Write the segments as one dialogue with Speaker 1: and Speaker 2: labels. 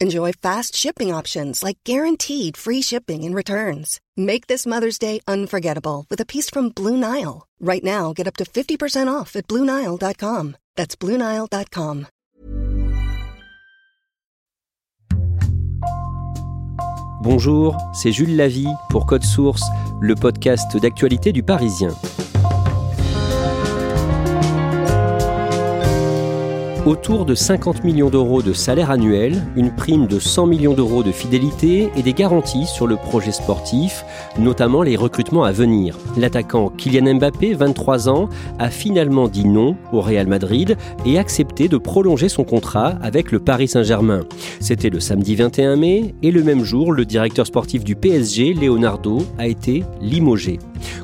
Speaker 1: Enjoy fast shipping options like guaranteed free shipping and returns. Make this Mother's Day unforgettable with a piece from Blue Nile. Right now, get up to 50% off at BlueNile.com. That's BlueNile.com.
Speaker 2: Bonjour, c'est Jules Lavie pour Code Source, le podcast d'actualité du Parisien. Autour de 50 millions d'euros de salaire annuel, une prime de 100 millions d'euros de fidélité et des garanties sur le projet sportif, notamment les recrutements à venir. L'attaquant Kylian Mbappé, 23 ans, a finalement dit non au Real Madrid et accepté de prolonger son contrat avec le Paris Saint-Germain. C'était le samedi 21 mai et le même jour, le directeur sportif du PSG, Leonardo, a été limogé.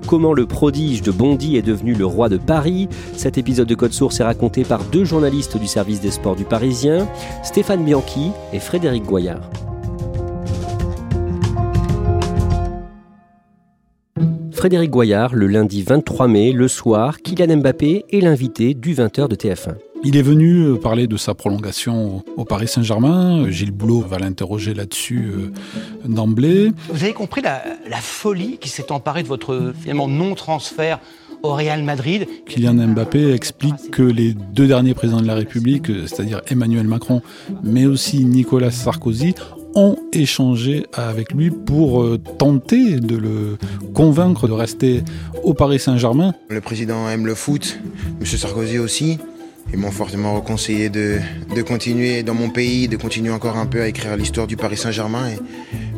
Speaker 2: Comment le prodige de Bondy est devenu le roi de Paris? Cet épisode de Code Source est raconté par deux journalistes du service des sports du Parisien, Stéphane Bianchi et Frédéric Goyard. Frédéric Goyard, le lundi 23 mai, le soir, Kylian Mbappé est l'invité du 20h de TF1.
Speaker 3: Il est venu euh, parler de sa prolongation au Paris Saint-Germain. Gilles Boulot va l'interroger là-dessus euh, d'emblée.
Speaker 4: Vous avez compris la, la folie qui s'est emparée de votre finalement non-transfert au Real Madrid.
Speaker 3: Kylian Mbappé explique que les deux derniers présidents de la République, c'est-à-dire Emmanuel Macron, mais aussi Nicolas Sarkozy, ont échangé avec lui pour euh, tenter de le convaincre de rester au Paris Saint-Germain.
Speaker 5: Le président aime le foot, M. Sarkozy aussi. Ils m'ont fortement reconseillé de, de, continuer dans mon pays, de continuer encore un peu à écrire l'histoire du Paris Saint-Germain.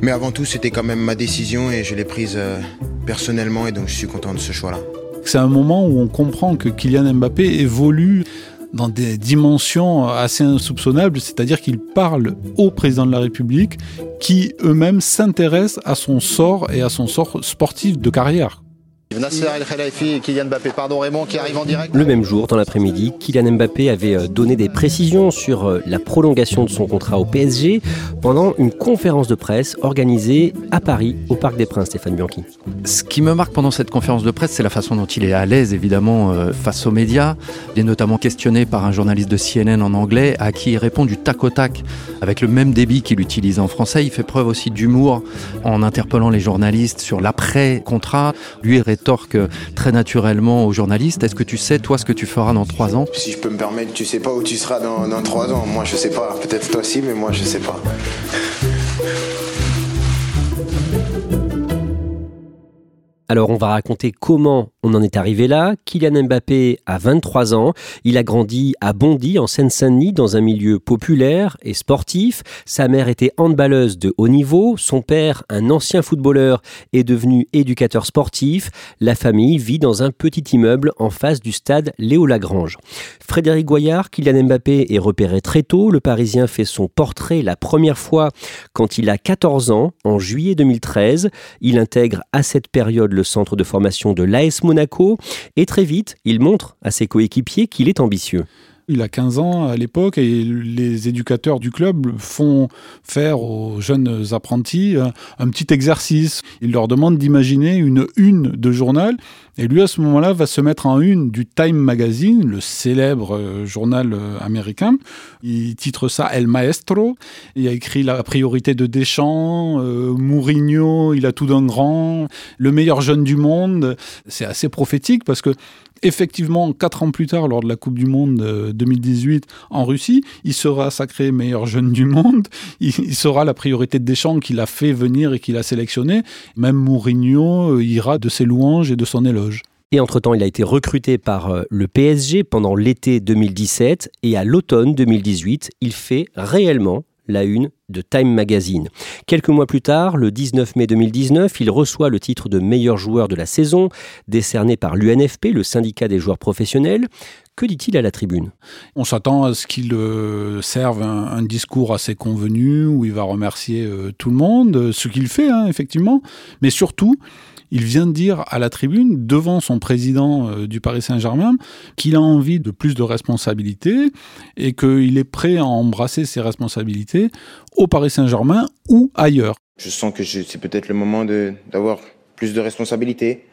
Speaker 5: Mais avant tout, c'était quand même ma décision et je l'ai prise euh, personnellement et donc je suis content de ce choix-là.
Speaker 3: C'est un moment où on comprend que Kylian Mbappé évolue dans des dimensions assez insoupçonnables, c'est-à-dire qu'il parle au président de la République qui eux-mêmes s'intéressent à son sort et à son sort sportif de carrière.
Speaker 6: Nasser El Khelaifi et Kylian Mbappé. Pardon Raymond qui arrive en direct.
Speaker 2: Le même jour, dans l'après-midi, Kylian Mbappé avait euh, donné des précisions sur euh, la prolongation de son contrat au PSG pendant une conférence de presse organisée à Paris, au Parc des Princes, Stéphane Bianchi.
Speaker 7: Ce qui me marque pendant cette conférence de presse, c'est la façon dont il est à l'aise, évidemment, euh, face aux médias. Il est notamment questionné par un journaliste de CNN en anglais, à qui il répond du tac au tac, avec le même débit qu'il utilise en français. Il fait preuve aussi d'humour en interpellant les journalistes sur l'après-contrat. Lui rétorque très naturellement aux journalistes. Est-ce que tu sais, toi, ce que tu feras dans trois ans?
Speaker 5: Si je peux me permettre, tu sais pas où tu seras dans, dans trois ans. Moi, je sais pas. Peut-être toi aussi, mais moi, je sais pas.
Speaker 2: Alors on va raconter comment on en est arrivé là. Kylian Mbappé a 23 ans. Il a grandi à Bondy, en Seine-Saint-Denis, dans un milieu populaire et sportif. Sa mère était handballeuse de haut niveau. Son père, un ancien footballeur, est devenu éducateur sportif. La famille vit dans un petit immeuble en face du stade Léo Lagrange. Frédéric Goyard, Kylian Mbappé est repéré très tôt. Le Parisien fait son portrait la première fois quand il a 14 ans, en juillet 2013. Il intègre à cette période le centre de formation de l'AS Et très vite, il montre à ses coéquipiers qu'il est ambitieux.
Speaker 3: Il a 15 ans à l'époque et les éducateurs du club font faire aux jeunes apprentis un petit exercice. Ils leur demandent d'imaginer une une de journal et lui à ce moment-là va se mettre en une du Time Magazine, le célèbre journal américain. Il titre ça El Maestro. Il a écrit la priorité de Deschamps, euh, Mourinho, il a tout d'un grand, le meilleur jeune du monde. C'est assez prophétique parce que effectivement, quatre ans plus tard, lors de la Coupe du Monde 2018 en Russie, il sera sacré meilleur jeune du monde. Il, sera la priorité de Deschamps qu'il a fait venir et qu'il a sélectionné. Même Mourinho ira de ses louanges et de son éloge.
Speaker 2: Et entre-temps, il a été recruté par euh, le PSG pendant l'été 2017 et à l'automne 2018, il fait réellement la une de Time Magazine. Quelques mois plus tard, le 19 mai 2019, il reçoit le titre de meilleur joueur de la saison, décerné par l'UNFP, le syndicat des joueurs professionnels. Que dit-il à la tribune?
Speaker 3: On s'attend à ce qu'il euh, serve un, discours assez convenu où il va remercier euh, tout le monde, ce qu'il fait hein, effectivement, mais surtout il vient de dire à la tribune, devant son président euh, du Paris Saint-Germain, qu'il a envie de plus de responsabilités et qu'il est prêt à embrasser ses responsabilités au Paris Saint-Germain ou ailleurs.
Speaker 5: Je sens que c'est peut-être le moment d'avoir plus de responsabilités.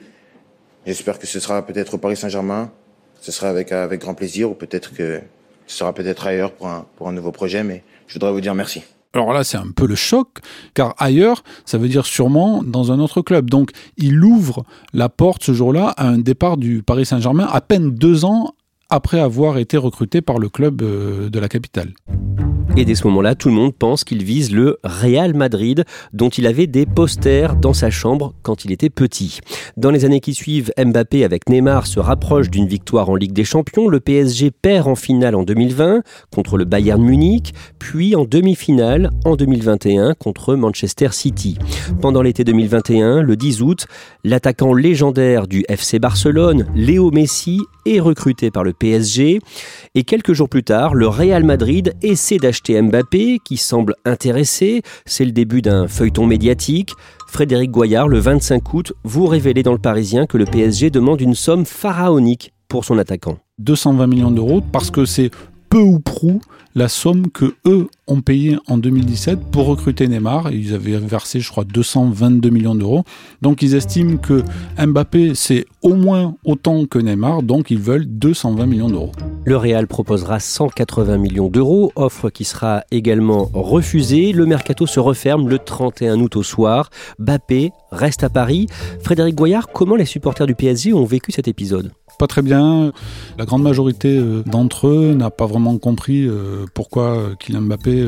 Speaker 5: J'espère que ce sera peut-être au Paris Saint-Germain. Ce sera avec, avec grand plaisir ou peut-être que ce sera peut-être ailleurs pour un, pour un nouveau projet. Mais je voudrais vous dire merci.
Speaker 3: Alors là, c'est un peu le choc, car ailleurs, ça veut dire sûrement dans un autre club. Donc, il ouvre la porte ce jour-là à un départ du Paris Saint-Germain à peine deux ans après avoir été recruté par le club euh, de la capitale.
Speaker 2: Et dès ce moment-là, tout le monde pense qu'il vise le Real Madrid, dont il avait des posters dans sa chambre quand il était petit. Dans les années qui suivent, Mbappé avec Neymar se rapproche d'une victoire en Ligue des Champions. Le PSG perd en finale en 2020 contre le Bayern Munich, puis en demi-finale en 2021 contre Manchester City. Pendant l'été 2021, le 10 août, l'attaquant légendaire du FC Barcelone, Léo Messi, est recruté par le PSG. Et quelques jours plus tard, le Real Madrid essaie d'acheter Qui semble intéressé. C'est le début d'un feuilleton médiatique. Frédéric Goyard, le 25 août, vous révélez dans le Parisien que le PSG demande une somme pharaonique pour son attaquant.
Speaker 3: 220 millions d'euros parce que c'est peu ou prou la somme que eux ont payé en 2017 pour recruter Neymar. Ils avaient versé, je crois, 222 millions d'euros. Donc ils estiment que Mbappé, c'est au moins autant que Neymar, donc ils veulent 220 millions d'euros.
Speaker 2: Le Real proposera 180 millions d'euros, offre qui sera également refusée. Le mercato se referme le 31 août au soir. Mbappé reste à Paris. Frédéric Goyard, comment les supporters du PSG ont vécu cet épisode?
Speaker 3: Très bien. La grande majorité euh, d'entre eux n'a pas vraiment compris euh, pourquoi euh, Kylian Mbappé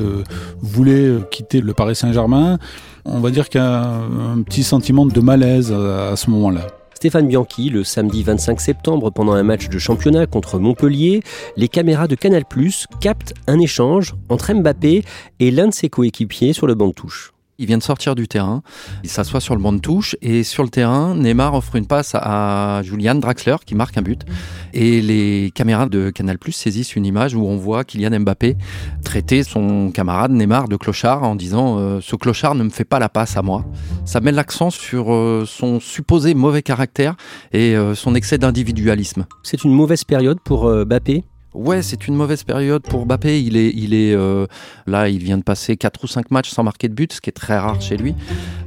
Speaker 3: voulait quitter le Paris Saint-Germain. On va dire qu'il y a un petit sentiment de malaise à ce moment-là.
Speaker 2: Stéphane Bianchi, le samedi 25 septembre, pendant un match de championnat contre Montpellier, les caméras de Canal captent un échange entre Mbappé et l'un de ses coéquipiers sur le banc de touche.
Speaker 7: Il vient de sortir du terrain, il s'assoit sur le banc de touche et sur le terrain, Neymar offre une passe à Julian Draxler qui marque un but. Et les caméras de Canal Plus saisissent une image où on voit Kylian Mbappé traiter son camarade Neymar de clochard en disant euh, Ce clochard ne me fait pas la passe à moi. Ça met l'accent sur euh, son supposé mauvais caractère et euh, son excès d'individualisme.
Speaker 2: C'est une mauvaise période pour Mbappé
Speaker 7: Ouais, c'est une mauvaise période pour Mbappé. Il est, il est euh, là, il vient de passer 4 ou 5 matchs sans marquer de but, ce qui est très rare chez lui.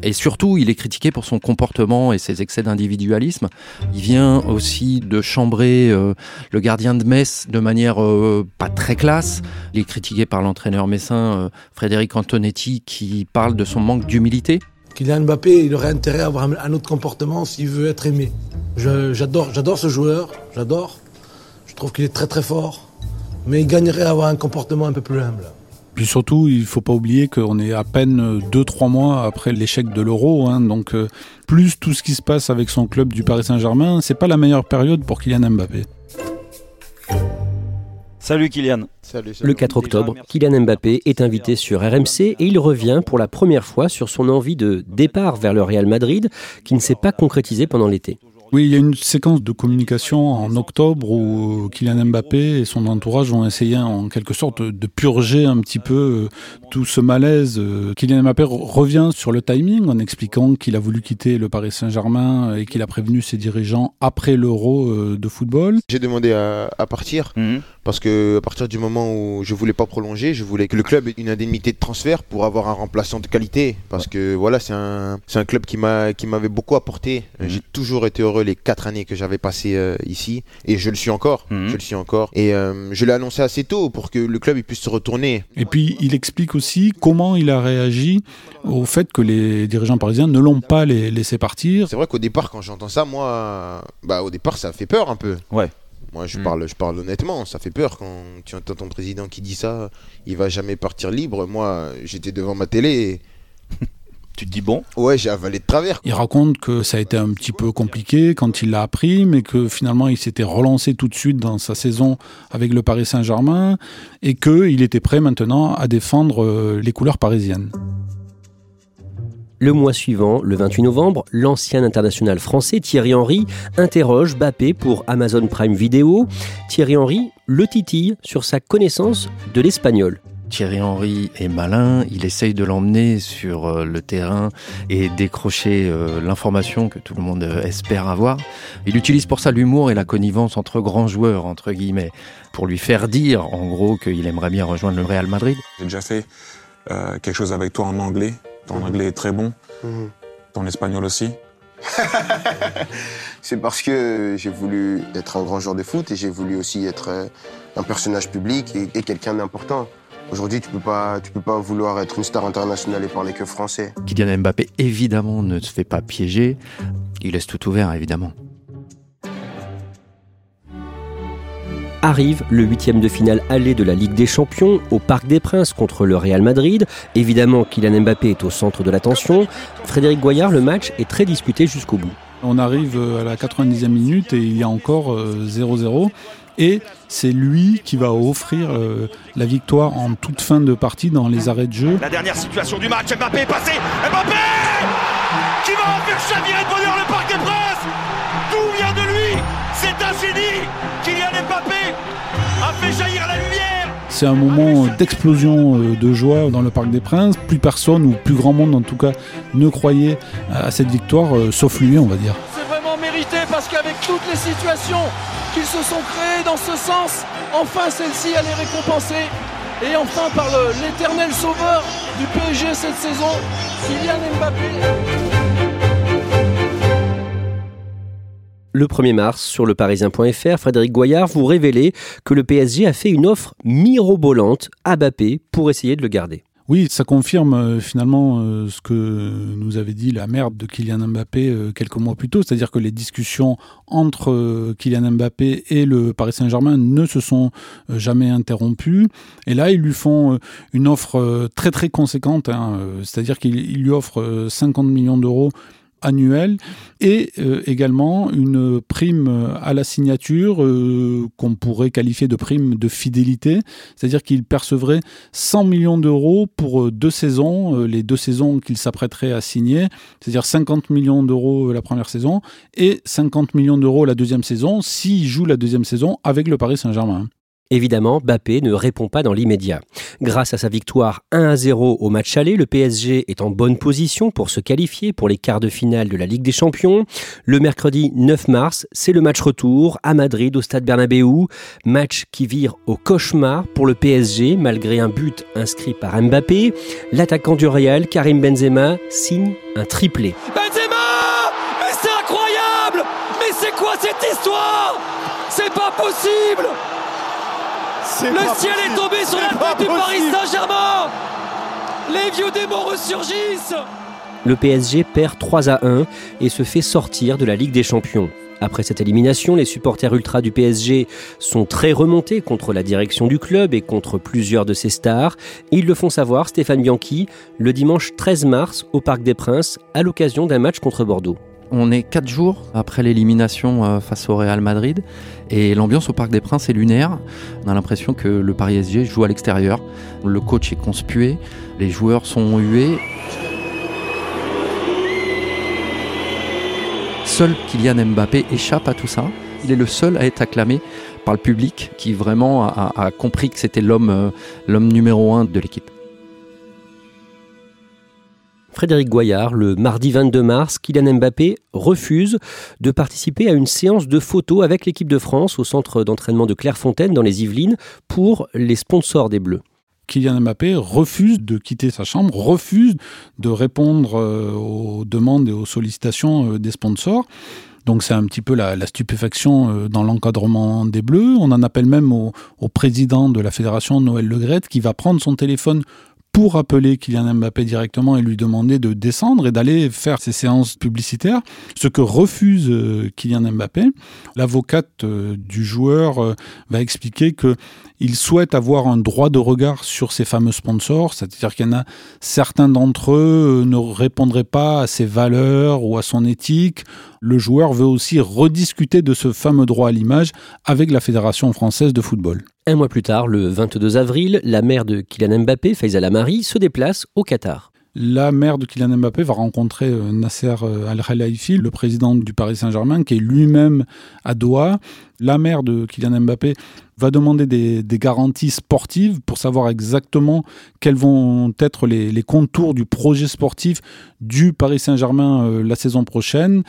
Speaker 7: Et surtout, il est critiqué pour son comportement et ses excès d'individualisme. Il vient aussi de chambrer euh, le gardien de Metz de manière euh, pas très classe. Il est critiqué par l'entraîneur messin Frédéric Antonetti qui parle de son manque d'humilité.
Speaker 8: Kylian Mbappé, il aurait intérêt à avoir un autre comportement s'il veut être aimé. J'adore, j'adore ce joueur, j'adore. Je trouve qu'il est très très fort, mais il gagnerait à avoir un comportement un peu plus humble.
Speaker 3: Puis surtout, il ne faut pas oublier qu'on est à peine 2-3 mois après l'échec de l'euro. Hein, donc, euh, plus tout ce qui se passe avec son club du Paris Saint-Germain, c'est pas la meilleure période pour Kylian Mbappé.
Speaker 9: Salut Kylian.
Speaker 2: Le 4 octobre, Kylian Mbappé est invité sur RMC et il revient pour la première fois sur son envie de départ vers le Real Madrid qui ne s'est pas concrétisée pendant l'été.
Speaker 3: Oui, il y a une séquence de communication en octobre où Kylian Mbappé et son entourage ont essayé en quelque sorte de purger un petit peu euh, tout ce malaise. Euh, Kylian Mbappé revient sur le timing en expliquant qu'il a voulu quitter le Paris Saint-Germain et qu'il a prévenu ses dirigeants après l'Euro euh, de football.
Speaker 5: J'ai demandé à, partir mhm. parce que à partir du moment où je voulais pas prolonger, je voulais que le club ait une indemnité de transfert pour avoir un remplaçant de qualité parce que voilà, c'est un, un club qui m'a qui m'avait beaucoup apporté. Mhm. J'ai toujours été heureux les quatre années que j'avais passées euh, ici et je le suis encore. Mhm. Je le suis encore et euh, je l'ai annoncé assez tôt pour que le club puisse se retourner.
Speaker 3: Et puis il explique aussi comment il a réagi au fait que les dirigeants parisiens ne l'ont pas laissé partir.
Speaker 5: C'est vrai qu'au départ quand j'entends ça, moi, bah au départ ça fait peur un peu.
Speaker 9: Ouais.
Speaker 5: Moi, je, mhm. parle, je parle honnêtement. Ça fait peur quand tu entends ton président qui dit ça. Il va jamais partir libre. Moi, j'étais devant ma télé.
Speaker 9: Tu te dis bon
Speaker 5: Ouais, j'ai avalé de travers.
Speaker 3: Il raconte que ça a été un petit peu compliqué quand il l'a appris, mais que finalement il s'était relancé tout de suite dans sa saison avec le Paris Saint-Germain et qu'il était prêt maintenant à défendre euh, les couleurs parisiennes.
Speaker 2: Le mois suivant, le 28 novembre, l'ancien international français Thierry Henry interroge Bappé pour Amazon Prime Video. Thierry Henry le titille sur sa connaissance de l'espagnol.
Speaker 7: Thierry Henry est malin, il essaye de l'emmener sur euh, le terrain et décrocher euh, l'information que tout le monde euh, espère avoir. Il utilise pour ça l'humour et la connivence entre grands joueurs, entre guillemets, pour lui faire dire, en gros, qu'il aimerait bien rejoindre le Real Madrid.
Speaker 10: J'ai déjà fait quelque chose avec toi en anglais. Ton anglais est très bon. Mhm. Ton espagnol aussi.
Speaker 5: C'est parce que j'ai voulu être un grand joueur de foot et j'ai voulu aussi être un personnage public et, et quelqu'un d'important. Aujourd'hui, tu peux pas, tu peux pas vouloir être une star internationale et parler que français.
Speaker 7: Kylian Mbappé, évidemment, ne se fait pas piéger. Il laisse tout ouvert, évidemment.
Speaker 2: Arrive le huitième de finale aller de la Ligue des Champions au Parc des Princes contre le Real Madrid. Évidemment, Kylian Mbappé est au centre de l'attention. Frédéric Goyard, le match est très disputé jusqu'au bout.
Speaker 3: On arrive à la 90e minute et il y a encore 0-0. Et c'est lui qui va offrir euh, la victoire en toute fin de partie dans les arrêts de jeu.
Speaker 11: La dernière situation du match, Mbappé est passé, Mbappé qui va faire chavirer de bonheur le Parc des Princes Tout vient de lui C'est un génie Kylian Mbappé a fait jaillir la lumière
Speaker 3: c'est un moment d'explosion euh, de joie dans le Parc des Princes. Plus personne, ou plus grand monde en tout cas, ne croyait à cette victoire, euh, sauf lui, on va dire.
Speaker 12: C'est vraiment mérité parce qu'avec toutes les situations qu'ils se sont créés dans ce sens. Enfin, celle-ci, elle est récompensée. Et enfin, par l'éternel sauveur du PSG cette saison, Kylian Mbappé.
Speaker 2: le 1er mars sur le parisien.fr, Frédéric Goyard vous révélez que le PSG a fait une offre mirobolante à Mbappé pour essayer de le garder.
Speaker 3: Oui, ça confirme euh, finalement euh, ce que nous avait dit la mère de Kylian Mbappé euh, quelques mois plus tôt, c'est-à-dire que les discussions entre Kylian Mbappé et le Paris Saint-Germain ne se sont jamais interrompues. Et là, ils lui font une offre très très conséquente, hein, c'est-à-dire qu'ils lui offrent 50 millions d'euros annuel et euh, également une prime à la signature euh, qu'on pourrait qualifier de prime de fidélité, c'est-à-dire qu'il percevrait 100 millions d'euros pour euh, deux saisons, les deux saisons qu'il s'apprêterait à signer, c'est-à-dire 50 millions d'euros la première saison et 50 millions d'euros la deuxième saison s'il joue la deuxième saison avec le Paris Saint-Germain.
Speaker 2: Évidemment, Bappé ne répond pas dans l'immédiat. Grâce à sa victoire 1 à 0 au match aller, le PSG est en bonne position pour se qualifier pour les quarts de finale de la Ligue des Champions. Le mercredi 9 mars, c'est le match retour à Madrid au stade Bernabéu, match qui vire au cauchemar pour le PSG malgré un but inscrit par Mbappé. L'attaquant du Real, Karim Benzema, signe un triplé.
Speaker 12: Le ciel est tombé sur la tête du Paris Saint-Germain Les vieux démons ressurgissent
Speaker 2: Le PSG perd 3 à 1 et se fait sortir de la Ligue des Champions. Après cette élimination, les supporters ultra du PSG sont très remontés contre la direction du club et contre plusieurs de ses stars. Ils le font savoir, Stéphane Bianchi, le dimanche 13 mars au Parc des Princes, à l'occasion d'un match contre Bordeaux.
Speaker 7: On est quatre jours après l'élimination euh, face au Real Madrid et l'ambiance au Parc des Princes est lunaire. On a l'impression que le Paris SG joue à l'extérieur. Le coach est conspué, les joueurs sont hués. Seul Kylian Mbappé échappe à tout ça. Il est le seul à être acclamé par le public qui vraiment a, a compris que c'était l'homme, euh, l'homme numéro un de l'équipe.
Speaker 2: Frédéric Goyard, le mardi 22 mars, Kylian Mbappé refuse de participer à une séance de photos avec l'équipe de France au centre d'entraînement de Clairefontaine dans les Yvelines pour les sponsors des Bleus.
Speaker 3: Kylian Mbappé refuse de quitter sa chambre, refuse de répondre euh, aux demandes et aux sollicitations euh, des sponsors. Donc c'est un petit peu la, stupéfaction euh, dans l'encadrement des Bleus. On en appelle même au, au président de la fédération, Noël Legrette, qui va prendre son téléphone pour appeler Kylian Mbappé directement et lui demander de descendre et d'aller faire ses séances publicitaires, ce que refuse euh, Kylian Mbappé. L'avocate euh, du joueur euh, va expliquer que il souhaite avoir un droit de regard sur ses fameux sponsors, c'est-à-dire qu'il y en a certains d'entre eux ne répondraient pas à ses valeurs ou à son éthique. Le joueur veut aussi rediscuter de ce fameux droit à l'image avec la Fédération française de football.
Speaker 2: Un mois plus tard, le 22 avril, la mère de Kylian Mbappé, Faiza Lamari, se déplace au Qatar.
Speaker 3: La mère de Kylian Mbappé va rencontrer euh, Nasser Al-Khelaifi, le président du Paris Saint-Germain, qui est lui-même à Doha. La mère de Kylian Mbappé va demander des, garanties sportives pour savoir exactement quels vont être les, contours du projet sportif du Paris Saint-Germain euh, la saison prochaine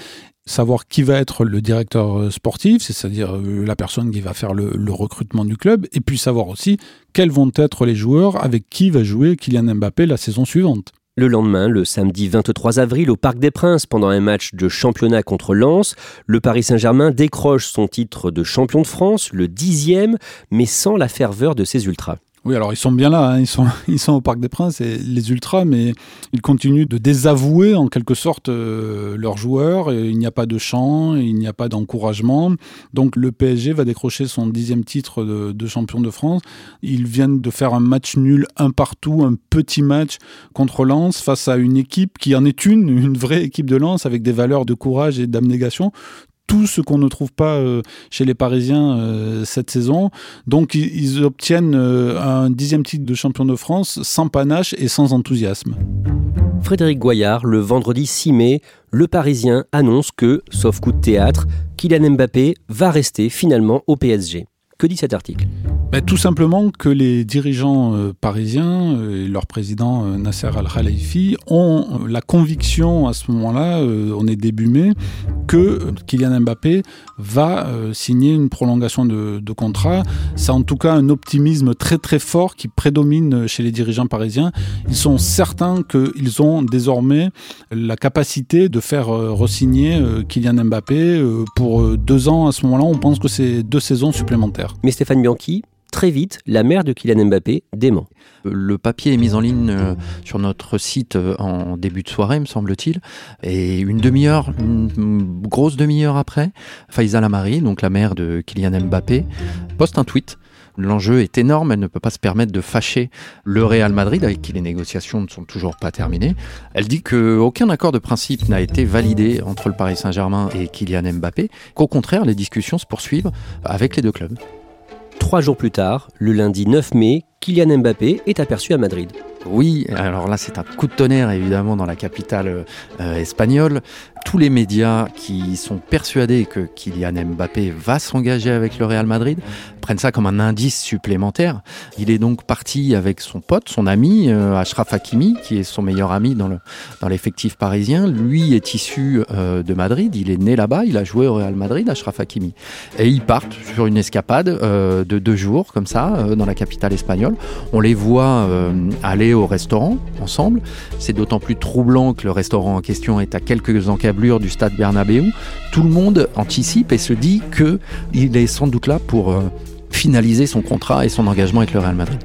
Speaker 3: savoir qui va être le directeur sportif, c'est-à-dire la personne qui va faire le, le, recrutement du club, et puis savoir aussi quels vont être les joueurs avec qui va jouer Kylian Mbappé la saison suivante.
Speaker 2: Le lendemain, le samedi 23 avril, au Parc des Princes, pendant un match de championnat contre Lens, le Paris Saint-Germain décroche son titre de champion de France, le dixième, mais sans la ferveur de ses ultras.
Speaker 3: Oui, alors ils sont bien là, hein. ils, sont, au Parc des Princes, et les Ultras, mais ils continuent de désavouer en quelque sorte euh, leurs joueurs. il n'y a pas de chant, il n'y a pas d'encouragement. Donc le PSG va décrocher son dixième titre de, de, champion de France. Ils viennent de faire un match nul, un partout, un petit match contre Lens face à une équipe qui en est une, une vraie équipe de Lens avec des valeurs de courage et d'abnégation tout ce qu'on ne trouve pas euh, chez les Parisiens euh, cette saison. Donc ils, obtiennent euh, un dixième titre de champion de France sans panache et sans enthousiasme.
Speaker 2: Frédéric Goyard, le vendredi 6 mai, le Parisien annonce que, sauf coup de théâtre, Kylian Mbappé va rester finalement au PSG. Que dit cet article?
Speaker 3: Ben, Tout simplement que les dirigeants euh, parisiens euh, et leur président euh, Nasser Al-Khelaifi ont la conviction à ce moment-là, on est début mai, que Kylian Mbappé va signer une prolongation de, contrat. C'est en tout cas un optimisme très très fort qui prédomine chez les dirigeants parisiens. Ils sont certains qu'ils ont désormais la capacité de faire resigner Kylian Mbappé pour deux ans. À ce moment-là, on pense que c'est deux saisons supplémentaires.
Speaker 2: Mais Stéphane Bianchi, très vite, la mère de Kylian Mbappé dément.
Speaker 7: Le papier est mis en ligne euh, sur notre site euh, en début de soirée, me semble-t-il. Et une demi-heure, une grosse demi-heure après, Faiza Lamari, donc la mère de Kylian Mbappé, poste un tweet L'enjeu est énorme, elle ne peut pas se permettre de fâcher le Real Madrid, avec qui les négociations ne sont toujours pas terminées. Elle dit qu'aucun accord de principe n'a été validé entre le Paris Saint-Germain et Kylian Mbappé, qu'au contraire, les discussions se poursuivent avec les deux clubs.
Speaker 2: Trois jours plus tard, le lundi 9 mai, Kylian Mbappé est aperçu à Madrid.
Speaker 7: Oui, alors là c'est un coup de tonnerre évidemment dans la capitale euh, espagnole. Tous les médias qui sont persuadés que Kylian Mbappé va s'engager avec le Real Madrid prennent ça comme un indice supplémentaire. Il est donc parti avec son pote, son ami euh, Ashraf Hakimi, qui est son meilleur ami dans le dans l'effectif parisien. Lui est issu euh, de Madrid, il est né là-bas, il a joué au Real Madrid, Ashraf Hakimi. Et ils partent sur une escapade de deux jours comme ça dans la capitale espagnole. On les voit aller au restaurant ensemble. C'est d'autant plus troublant que le restaurant en question est à quelques encablures du stade Bernabéu. Tout le monde anticipe et se dit que il est sans doute là pour euh, finaliser son contrat et son engagement avec le Real Madrid.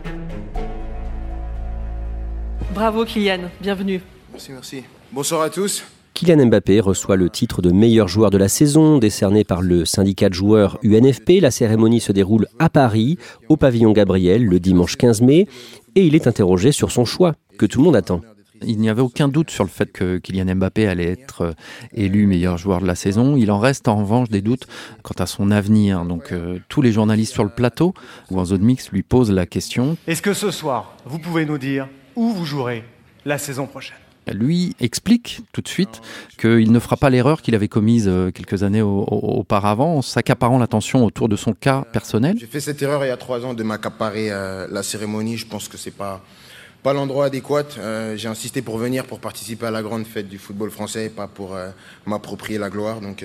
Speaker 9: Bravo Kylian, bienvenue.
Speaker 5: Merci, merci. Bonsoir à tous.
Speaker 2: Kylian Mbappé reçoit le titre de meilleur joueur de la saison, décerné par le syndicat de joueurs UNFP. La cérémonie se déroule à Paris, au pavillon Gabriel, le dimanche 15 mai, et il est interrogé sur son choix, que tout le monde attend.
Speaker 7: Il n'y avait aucun doute sur le fait que Kylian Mbappé allait être euh, élu meilleur joueur de la saison. Il en reste en revanche des doutes quant à son avenir. Donc euh, tous les journalistes sur le plateau ou en zone mix lui posent la question.
Speaker 13: Est-ce que ce soir, vous pouvez nous dire où vous jouerez la saison prochaine?
Speaker 7: Lui explique tout de suite qu'il ne fera pas l'erreur qu'il avait commise euh, quelques années auparavant en s'accaparant l'attention autour de son cas personnel.
Speaker 5: J'ai fait cette erreur il y a trois ans de m'accaparer euh, la cérémonie. Je pense que c'est pas pas l'endroit adéquat. Euh, j'ai insisté pour venir pour participer à la grande fête du football français, pas pour m'approprier la gloire. Donc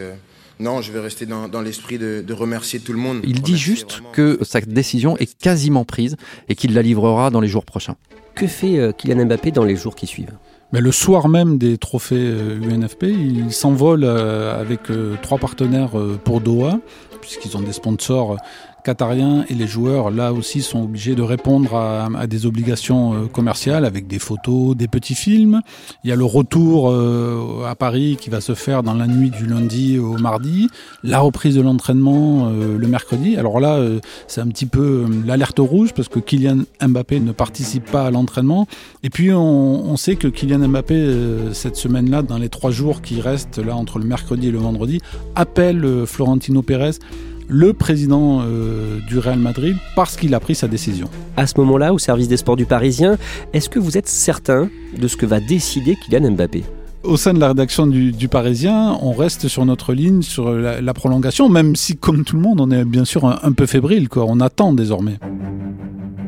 Speaker 5: non, je vais rester dans, l'esprit de, de, remercier tout le monde.
Speaker 7: Il dit juste que sa décision est quasiment prise et qu'il la livrera dans les jours prochains.
Speaker 2: Que fait Kylian Mbappé dans les jours qui suivent?
Speaker 3: Mais le soir même des trophées UNFP, euh, il s'envole euh, avec euh, trois partenaires pour Doha, puisqu'ils ont des sponsors qatariens et les joueurs, là aussi, sont obligés de répondre à, à des obligations euh, commerciales avec des photos, des petits films. Il y a le retour euh, à Paris qui va se faire dans la nuit du lundi au mardi, la reprise de l'entraînement euh, le mercredi. Alors là, c'est un petit peu l'alerte rouge parce que Kylian Mbappé ne participe pas à l'entraînement. Et puis on, on sait que Kylian Mbappé, cette semaine-là, dans les trois jours qui restent là entre le mercredi et le vendredi, appelle Florentino Pérez le président euh, du Real Madrid parce qu'il a pris sa décision.
Speaker 2: À ce moment-là, au service des sports du Parisien, est-ce que vous êtes certain de ce que va décider Kylian Mbappé?
Speaker 3: Au sein de la rédaction du, du Parisien, on reste sur notre ligne, sur la, la prolongation, même si, comme tout le monde, on est bien sûr un, un peu fébrile. Quoi. On attend désormais.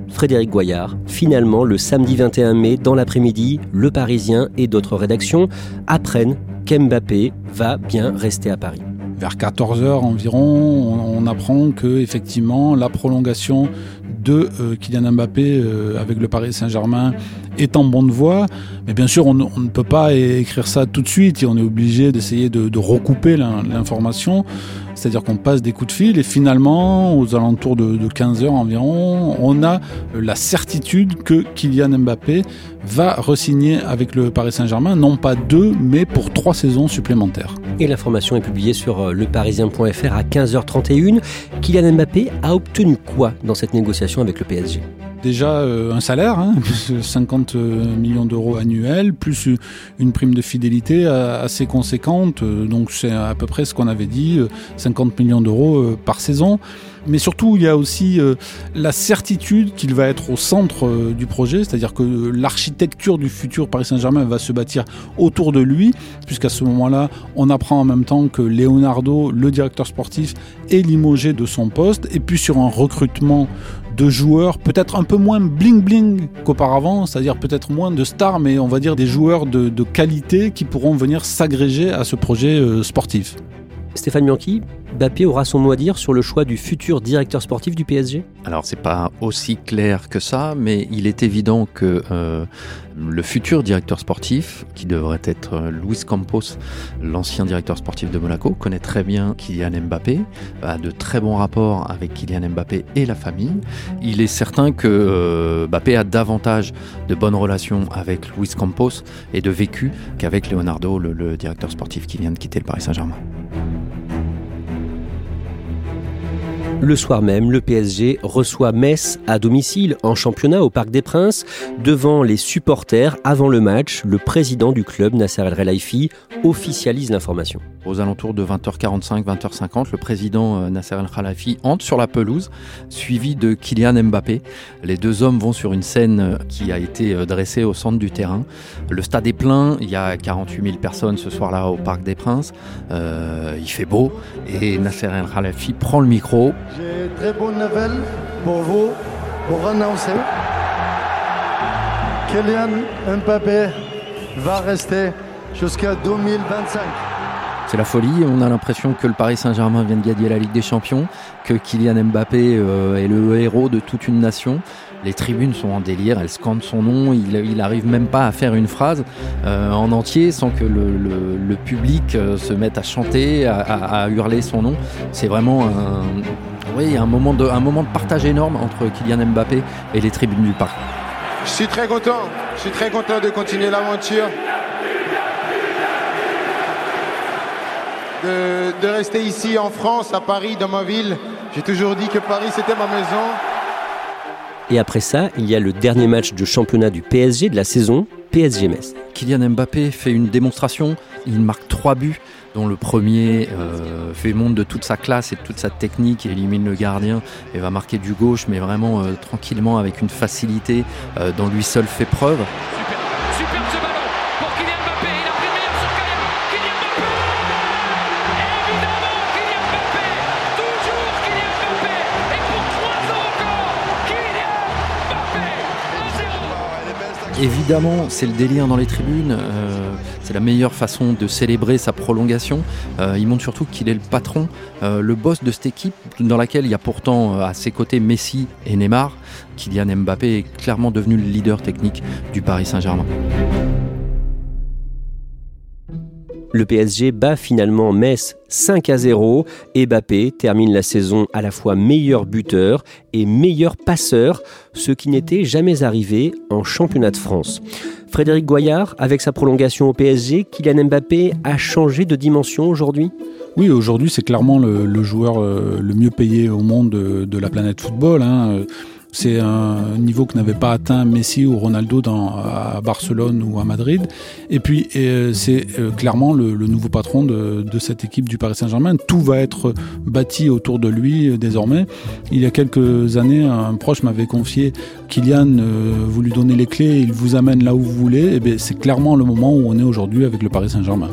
Speaker 2: Frédéric Goyard, finalement, le samedi 21 mai, dans l'après-midi, Le Parisien et d'autres rédactions apprennent qu'Mbappé va bien rester à Paris.
Speaker 3: Vers 14h environ, on, apprend que effectivement la prolongation de euh, Kylian Mbappé euh, avec le Paris Saint-Germain est en bonne voie. Mais bien sûr, on, ne peut pas écrire ça tout de suite et on est obligé d'essayer de, de, recouper l'information. C'est-à-dire qu'on passe des coups de fil et finalement, aux alentours de, de 15 heures environ, on a la certitude que Kylian Mbappé va resigner avec le Paris Saint-Germain, non pas deux, mais pour trois saisons supplémentaires.
Speaker 2: Et l'information est publiée sur leparisien.fr à 15h31. Kylian Mbappé a obtenu quoi dans cette négociation avec le PSG
Speaker 3: déjà euh, un salaire, hein, 50 millions d'euros annuels, plus une prime de fidélité assez conséquente. Donc c'est à peu près ce qu'on avait dit, 50 millions d'euros par saison. Mais surtout, il y a aussi euh, la certitude qu'il va être au centre euh, du projet, c'est-à-dire que l'architecture du futur Paris Saint-Germain va se bâtir autour de lui, puisqu'à ce moment-là, on apprend en même temps que Leonardo, le directeur sportif, est limogé de son poste, et puis sur un recrutement de joueurs peut-être un peu moins bling-bling qu'auparavant, c'est-à-dire peut-être moins de stars, mais on va dire des joueurs de, qualité qui pourront venir s'agréger à ce projet euh, sportif.
Speaker 2: Stéphane Bianchi, Mbappé aura son mot à dire sur le choix du futur directeur sportif du PSG
Speaker 7: Alors c'est pas aussi clair que ça, mais il est évident que euh, le futur directeur sportif, qui devrait être Luis Campos, l'ancien directeur sportif de Monaco, connaît très bien Kylian Mbappé, a de très bons rapports avec Kylian Mbappé et la famille. Il est certain que euh, a davantage de bonnes relations avec Luis Campos et de vécu qu'avec Leonardo, le, le directeur sportif qui vient de quitter le Paris Saint-Germain.
Speaker 2: Le soir même, le PSG reçoit Metz à domicile en championnat au Parc des Princes. Devant les supporters, avant le match, le président du club, Nasser El Relaifi, officialise l'information.
Speaker 7: Aux alentours de 20h45, 20h50, le président Nasser El Khalafi entre sur la pelouse, suivi de Kylian Mbappé. Les deux hommes vont sur une scène qui a été dressée au centre du terrain. Le stade est plein, il y a 48 000 personnes ce soir-là au Parc des Princes. Euh, il fait beau et Nasser El Khalafi prend le micro.
Speaker 14: J'ai très bonne nouvelle pour vous, pour annoncer. Kylian Mbappé va rester jusqu'à 2025.
Speaker 7: C'est la folie, on a l'impression que le Paris Saint-Germain vient de gagner la Ligue des Champions, que Kylian Mbappé euh, est le héros de toute une nation. Les tribunes sont en délire, elles scandent son nom, il, il arrive même pas à faire une phrase euh, en entier sans que le, public euh, se mette à chanter, à, à hurler son nom. C'est vraiment un, oui, un, moment de, un moment de partage énorme entre Kylian Mbappé et les tribunes du parc.
Speaker 5: Je suis très content, je suis très content de continuer l'aventure. De, de, rester ici en France, à Paris, dans ma ville. J'ai toujours dit que Paris c'était ma maison.
Speaker 2: Et après ça, il y a le dernier match de championnat du PSG de la saison, PSG Metz.
Speaker 7: Kylian Mbappé fait une démonstration, il marque trois buts dont le premier euh, fait montre de toute sa classe et de toute sa technique, élimine le gardien et va marquer du gauche, mais vraiment euh, tranquillement avec une facilité euh, dont lui seul fait preuve.
Speaker 12: Évidemment,
Speaker 7: c'est le délire dans les tribunes. Euh, c'est la meilleure façon de célébrer sa prolongation. Euh, il montre surtout qu'il est le patron, euh, le boss de cette équipe, dans laquelle il y a pourtant à ses côtés Messi et Neymar. Kylian Mbappé est clairement devenu le leader technique du Paris Saint-Germain.
Speaker 2: Le PSG bat finalement Metz 5 à 0 et Mbappé termine la saison à la fois meilleur buteur et meilleur passeur, ce qui n'était jamais arrivé en championnat de France. Frédéric Goyard, avec sa prolongation au PSG, Kylian Mbappé a changé de dimension aujourd'hui?
Speaker 3: Oui, aujourd'hui, c'est clairement le, joueur euh, le mieux payé au monde de, la planète football. Hein. C'est un niveau que n'avait pas atteint Messi ou Ronaldo dans, à Barcelone ou à Madrid. Et puis, euh, c'est euh, clairement le, nouveau patron de, cette équipe du Paris Saint-Germain. Tout va être bâti autour de lui euh, désormais. Il y a quelques années, un proche m'avait confié Kylian, vous lui donnez les clés, il vous amène là où vous voulez. Et eh c'est clairement le moment où on est aujourd'hui avec le Paris Saint-Germain.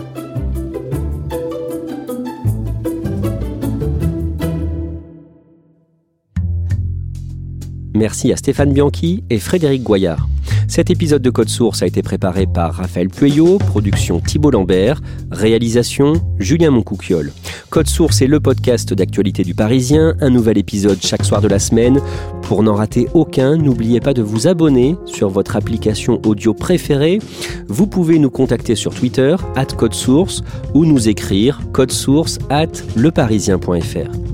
Speaker 2: Merci à Stéphane Bianchi et Frédéric Goyard. Cet épisode de Code Source a été préparé par Raphaël Pueyo, production Thibault Lambert, réalisation Julien Moncouquiole. Code Source est le podcast d'actualité du Parisien, un nouvel épisode chaque soir de la semaine. Pour n'en rater aucun, n'oubliez pas de vous abonner sur votre application audio préférée. Vous pouvez nous contacter sur Twitter, at Code Source, ou nous écrire source at leparisien.fr.